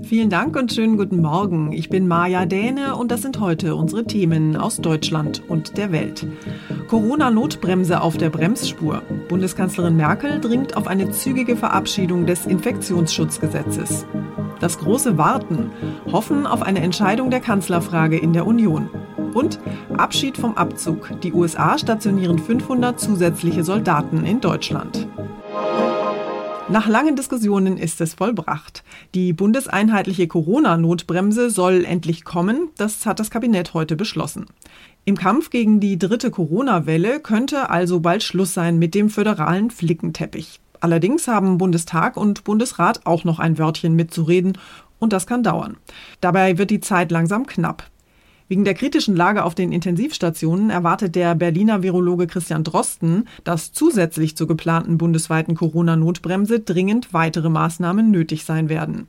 Vielen Dank und schönen guten Morgen. Ich bin Maja Däne und das sind heute unsere Themen aus Deutschland und der Welt. Corona-Notbremse auf der Bremsspur. Bundeskanzlerin Merkel dringt auf eine zügige Verabschiedung des Infektionsschutzgesetzes. Das große Warten. Hoffen auf eine Entscheidung der Kanzlerfrage in der Union. Und Abschied vom Abzug. Die USA stationieren 500 zusätzliche Soldaten in Deutschland. Nach langen Diskussionen ist es vollbracht. Die bundeseinheitliche Corona-Notbremse soll endlich kommen. Das hat das Kabinett heute beschlossen. Im Kampf gegen die dritte Corona-Welle könnte also bald Schluss sein mit dem föderalen Flickenteppich. Allerdings haben Bundestag und Bundesrat auch noch ein Wörtchen mitzureden und das kann dauern. Dabei wird die Zeit langsam knapp. Wegen der kritischen Lage auf den Intensivstationen erwartet der Berliner Virologe Christian Drosten, dass zusätzlich zur geplanten bundesweiten Corona-Notbremse dringend weitere Maßnahmen nötig sein werden.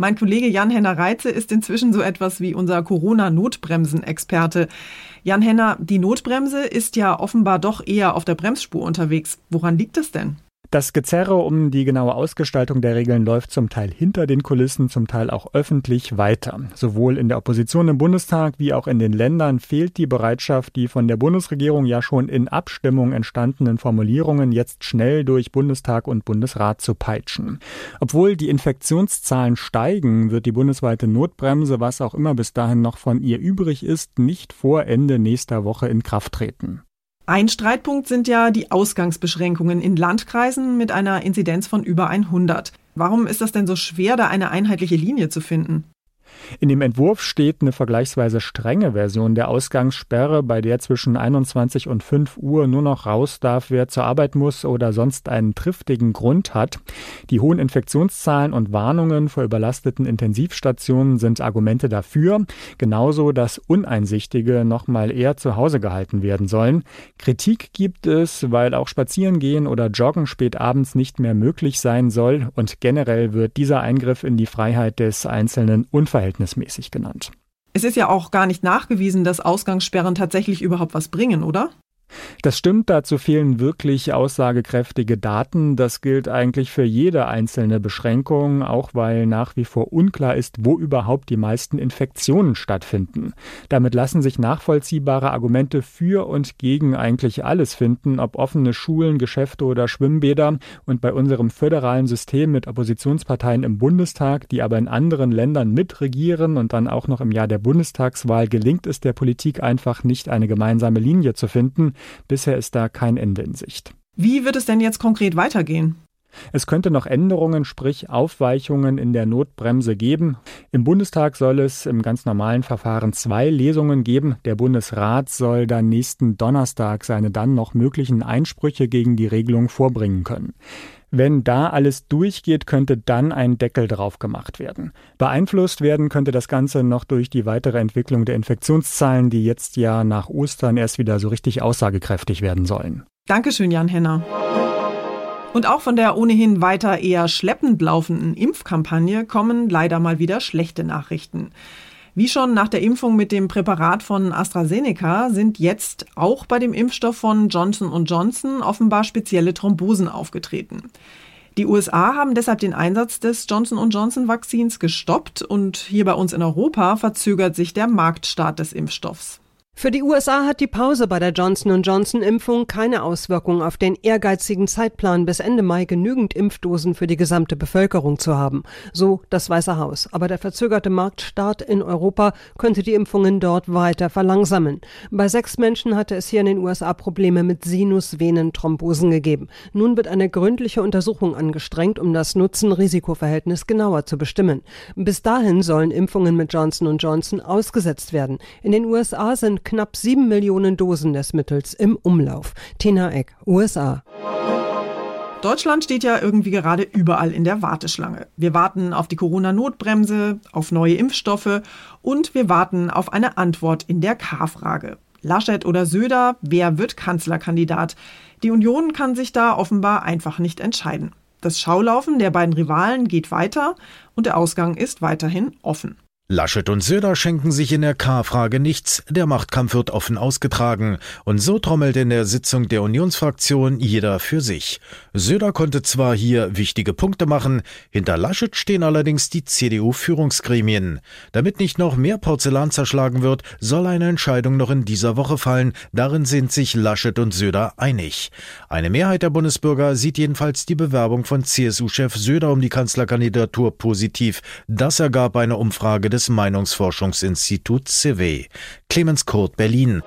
Mein Kollege Jan-Henner Reitze ist inzwischen so etwas wie unser Corona-Notbremsen-Experte. Jan-Henner, die Notbremse ist ja offenbar doch eher auf der Bremsspur unterwegs. Woran liegt es denn? Das Gezerre um die genaue Ausgestaltung der Regeln läuft zum Teil hinter den Kulissen, zum Teil auch öffentlich weiter. Sowohl in der Opposition im Bundestag wie auch in den Ländern fehlt die Bereitschaft, die von der Bundesregierung ja schon in Abstimmung entstandenen Formulierungen jetzt schnell durch Bundestag und Bundesrat zu peitschen. Obwohl die Infektionszahlen steigen, wird die bundesweite Notbremse, was auch immer bis dahin noch von ihr übrig ist, nicht vor Ende nächster Woche in Kraft treten. Ein Streitpunkt sind ja die Ausgangsbeschränkungen in Landkreisen mit einer Inzidenz von über 100. Warum ist das denn so schwer, da eine einheitliche Linie zu finden? In dem Entwurf steht eine vergleichsweise strenge Version der Ausgangssperre, bei der zwischen 21 und 5 Uhr nur noch raus darf, wer zur Arbeit muss oder sonst einen triftigen Grund hat. Die hohen Infektionszahlen und Warnungen vor überlasteten Intensivstationen sind Argumente dafür, genauso dass Uneinsichtige noch mal eher zu Hause gehalten werden sollen. Kritik gibt es, weil auch Spazierengehen oder Joggen spät abends nicht mehr möglich sein soll und generell wird dieser Eingriff in die Freiheit des Einzelnen unverhältnismäßig unverhältnismäßig genannt. Es ist ja auch gar nicht nachgewiesen, dass Ausgangssperren tatsächlich überhaupt was bringen, oder? Das stimmt, dazu fehlen wirklich aussagekräftige Daten. Das gilt eigentlich für jede einzelne Beschränkung, auch weil nach wie vor unklar ist, wo überhaupt die meisten Infektionen stattfinden. Damit lassen sich nachvollziehbare Argumente für und gegen eigentlich alles finden, ob offene Schulen, Geschäfte oder Schwimmbäder. Und bei unserem föderalen System mit Oppositionsparteien im Bundestag, die aber in anderen Ländern mitregieren und dann auch noch im Jahr der Bundestagswahl gelingt es der Politik einfach nicht, eine gemeinsame Linie zu finden. Bisher ist da kein Ende in Sicht. Wie wird es denn jetzt konkret weitergehen? Es könnte noch Änderungen, sprich Aufweichungen in der Notbremse geben. Im Bundestag soll es im ganz normalen Verfahren zwei Lesungen geben. Der Bundesrat soll dann nächsten Donnerstag seine dann noch möglichen Einsprüche gegen die Regelung vorbringen können. Wenn da alles durchgeht, könnte dann ein Deckel drauf gemacht werden. Beeinflusst werden könnte das Ganze noch durch die weitere Entwicklung der Infektionszahlen, die jetzt ja nach Ostern erst wieder so richtig aussagekräftig werden sollen. Dankeschön, Jan Henner. Und auch von der ohnehin weiter eher schleppend laufenden Impfkampagne kommen leider mal wieder schlechte Nachrichten. Wie schon nach der Impfung mit dem Präparat von AstraZeneca sind jetzt auch bei dem Impfstoff von Johnson Johnson offenbar spezielle Thrombosen aufgetreten. Die USA haben deshalb den Einsatz des Johnson Johnson Vakzins gestoppt und hier bei uns in Europa verzögert sich der Marktstart des Impfstoffs. Für die USA hat die Pause bei der Johnson Johnson Impfung keine Auswirkung auf den ehrgeizigen Zeitplan, bis Ende Mai genügend Impfdosen für die gesamte Bevölkerung zu haben. So das Weiße Haus. Aber der verzögerte Marktstart in Europa könnte die Impfungen dort weiter verlangsamen. Bei sechs Menschen hatte es hier in den USA Probleme mit Sinusvenenthrombosen gegeben. Nun wird eine gründliche Untersuchung angestrengt, um das Nutzen-Risiko-Verhältnis genauer zu bestimmen. Bis dahin sollen Impfungen mit Johnson Johnson ausgesetzt werden. In den USA sind knapp sieben Millionen Dosen des Mittels im Umlauf. Tina Eck, USA. Deutschland steht ja irgendwie gerade überall in der Warteschlange. Wir warten auf die Corona-Notbremse, auf neue Impfstoffe und wir warten auf eine Antwort in der K-Frage. Laschet oder Söder, wer wird Kanzlerkandidat? Die Union kann sich da offenbar einfach nicht entscheiden. Das Schaulaufen der beiden Rivalen geht weiter und der Ausgang ist weiterhin offen. Laschet und Söder schenken sich in der K-Frage nichts, der Machtkampf wird offen ausgetragen, und so trommelt in der Sitzung der Unionsfraktion jeder für sich. Söder konnte zwar hier wichtige Punkte machen, hinter Laschet stehen allerdings die CDU-Führungsgremien. Damit nicht noch mehr Porzellan zerschlagen wird, soll eine Entscheidung noch in dieser Woche fallen, darin sind sich Laschet und Söder einig. Eine Mehrheit der Bundesbürger sieht jedenfalls die Bewerbung von CSU-Chef Söder um die Kanzlerkandidatur positiv. Das ergab eine Umfrage des des Meinungsforschungsinstituts CW. Clemens Kurt, Berlin.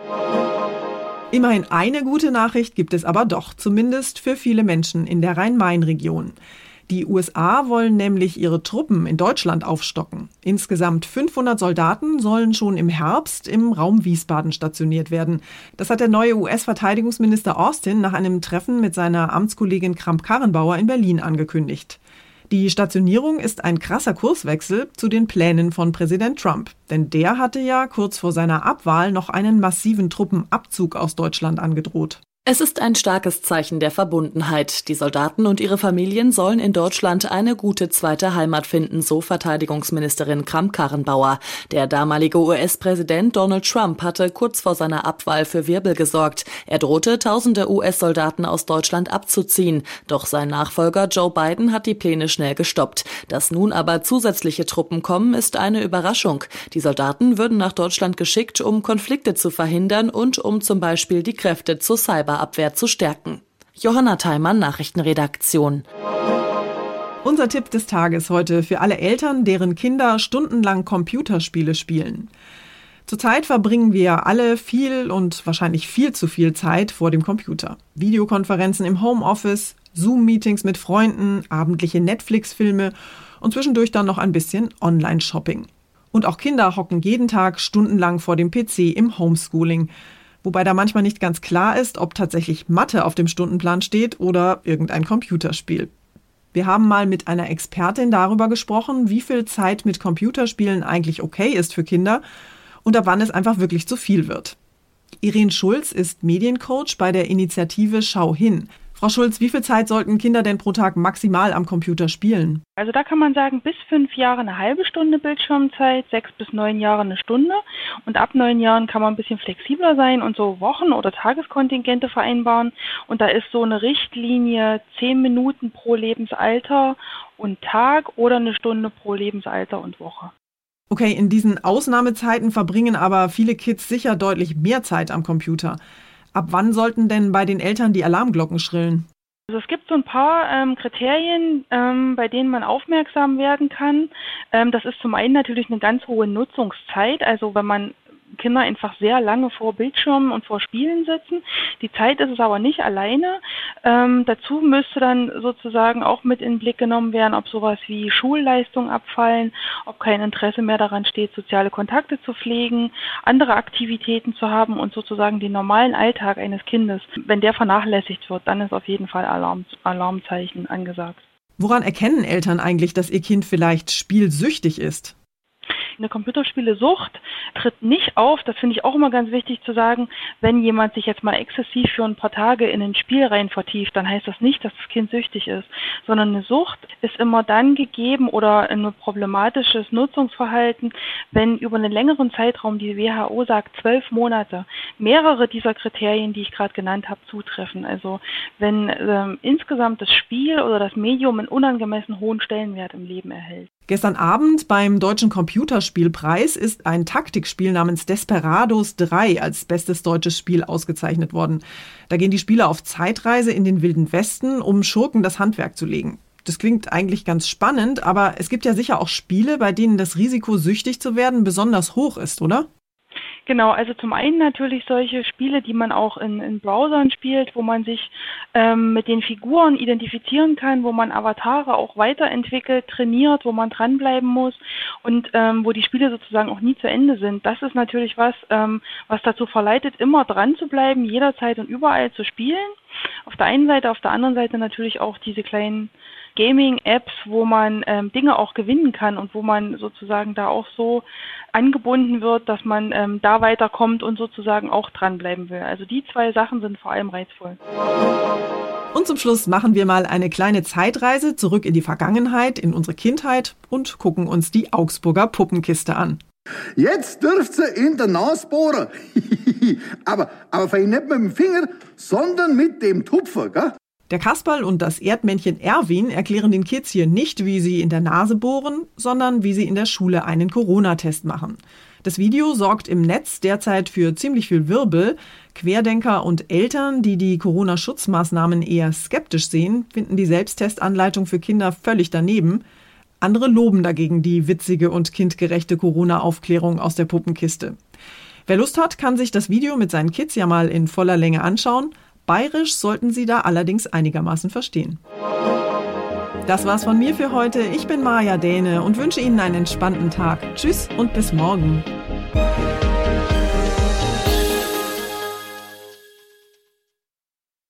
Immerhin eine gute Nachricht gibt es aber doch, zumindest für viele Menschen in der Rhein-Main-Region. Die USA wollen nämlich ihre Truppen in Deutschland aufstocken. Insgesamt 500 Soldaten sollen schon im Herbst im Raum Wiesbaden stationiert werden. Das hat der neue US-Verteidigungsminister Austin nach einem Treffen mit seiner Amtskollegin Kramp-Karrenbauer in Berlin angekündigt. Die Stationierung ist ein krasser Kurswechsel zu den Plänen von Präsident Trump. Denn der hatte ja kurz vor seiner Abwahl noch einen massiven Truppenabzug aus Deutschland angedroht. Es ist ein starkes Zeichen der Verbundenheit. Die Soldaten und ihre Familien sollen in Deutschland eine gute zweite Heimat finden, so Verteidigungsministerin Kramp-Karrenbauer. Der damalige US-Präsident Donald Trump hatte kurz vor seiner Abwahl für Wirbel gesorgt. Er drohte, tausende US-Soldaten aus Deutschland abzuziehen. Doch sein Nachfolger Joe Biden hat die Pläne schnell gestoppt. Dass nun aber zusätzliche Truppen kommen, ist eine Überraschung. Die Soldaten würden nach Deutschland geschickt, um Konflikte zu verhindern und um zum Beispiel die Kräfte zur Cyber Cyberabwehr zu stärken. Johanna Theimann, Nachrichtenredaktion. Unser Tipp des Tages heute für alle Eltern, deren Kinder stundenlang Computerspiele spielen. Zurzeit verbringen wir alle viel und wahrscheinlich viel zu viel Zeit vor dem Computer. Videokonferenzen im Homeoffice, Zoom-Meetings mit Freunden, abendliche Netflix-Filme und zwischendurch dann noch ein bisschen Online-Shopping. Und auch Kinder hocken jeden Tag stundenlang vor dem PC im Homeschooling wobei da manchmal nicht ganz klar ist, ob tatsächlich Mathe auf dem Stundenplan steht oder irgendein Computerspiel. Wir haben mal mit einer Expertin darüber gesprochen, wie viel Zeit mit Computerspielen eigentlich okay ist für Kinder und ab wann es einfach wirklich zu viel wird. Irene Schulz ist Mediencoach bei der Initiative Schau hin. Frau Schulz, wie viel Zeit sollten Kinder denn pro Tag maximal am Computer spielen? Also da kann man sagen, bis fünf Jahre eine halbe Stunde Bildschirmzeit, sechs bis neun Jahre eine Stunde Und ab neun Jahren kann man ein bisschen flexibler sein und so Wochen- oder Tageskontingente vereinbaren. Und da ist so eine Richtlinie zehn Minuten pro Lebensalter und Tag oder eine Stunde pro Lebensalter und Woche. Okay, in diesen Ausnahmezeiten verbringen aber viele Kids sicher deutlich mehr Zeit am Computer. Ab wann sollten denn bei den Eltern die Alarmglocken schrillen? Also es gibt so ein paar ähm, Kriterien, ähm, bei denen man aufmerksam werden kann. Ähm, das ist zum einen natürlich eine ganz hohe Nutzungszeit. Also wenn man Kinder einfach sehr lange vor Bildschirmen und vor Spielen sitzen. Die Zeit ist es aber nicht alleine. Ähm, dazu müsste dann sozusagen auch mit in den Blick genommen werden, ob sowas wie Schulleistungen abfallen, ob kein Interesse mehr daran steht, soziale Kontakte zu pflegen, andere Aktivitäten zu haben und sozusagen den normalen Alltag eines Kindes. Wenn der vernachlässigt wird, dann ist auf jeden Fall Alarm, Alarmzeichen angesagt. Woran erkennen Eltern eigentlich, dass ihr Kind vielleicht spielsüchtig ist? Eine Computerspielesucht tritt nicht auf, das finde ich auch immer ganz wichtig zu sagen, wenn jemand sich jetzt mal exzessiv für ein paar Tage in ein Spiel rein vertieft, dann heißt das nicht, dass das Kind süchtig ist, sondern eine Sucht ist immer dann gegeben oder ein problematisches Nutzungsverhalten, wenn über einen längeren Zeitraum, die WHO sagt, zwölf Monate, mehrere dieser Kriterien, die ich gerade genannt habe, zutreffen. Also wenn ähm, insgesamt das Spiel oder das Medium einen unangemessen hohen Stellenwert im Leben erhält. Gestern Abend beim Deutschen Computerspielpreis ist ein Taktikspiel namens Desperados 3 als bestes deutsches Spiel ausgezeichnet worden. Da gehen die Spieler auf Zeitreise in den Wilden Westen, um Schurken das Handwerk zu legen. Das klingt eigentlich ganz spannend, aber es gibt ja sicher auch Spiele, bei denen das Risiko, süchtig zu werden, besonders hoch ist, oder? Genau, also zum einen natürlich solche Spiele, die man auch in, in Browsern spielt, wo man sich ähm, mit den Figuren identifizieren kann, wo man Avatare auch weiterentwickelt, trainiert, wo man dranbleiben muss und ähm, wo die Spiele sozusagen auch nie zu Ende sind. Das ist natürlich was, ähm, was dazu verleitet, immer dran zu bleiben, jederzeit und überall zu spielen. Auf der einen Seite, auf der anderen Seite natürlich auch diese kleinen Gaming-Apps, wo man ähm, Dinge auch gewinnen kann und wo man sozusagen da auch so angebunden wird, dass man ähm, da weiterkommt und sozusagen auch dranbleiben will. Also die zwei Sachen sind vor allem reizvoll. Und zum Schluss machen wir mal eine kleine Zeitreise zurück in die Vergangenheit, in unsere Kindheit und gucken uns die Augsburger Puppenkiste an. Jetzt dürft ihr in der Nase bohren. aber, aber fein nicht mit dem Finger, sondern mit dem Tupfer, gell? Der Kasperl und das Erdmännchen Erwin erklären den Kids hier nicht, wie sie in der Nase bohren, sondern wie sie in der Schule einen Corona-Test machen. Das Video sorgt im Netz derzeit für ziemlich viel Wirbel. Querdenker und Eltern, die die Corona-Schutzmaßnahmen eher skeptisch sehen, finden die Selbsttestanleitung für Kinder völlig daneben. Andere loben dagegen die witzige und kindgerechte Corona-Aufklärung aus der Puppenkiste. Wer Lust hat, kann sich das Video mit seinen Kids ja mal in voller Länge anschauen. Bayerisch sollten Sie da allerdings einigermaßen verstehen. Das war's von mir für heute. Ich bin Maja Däne und wünsche Ihnen einen entspannten Tag. Tschüss und bis morgen.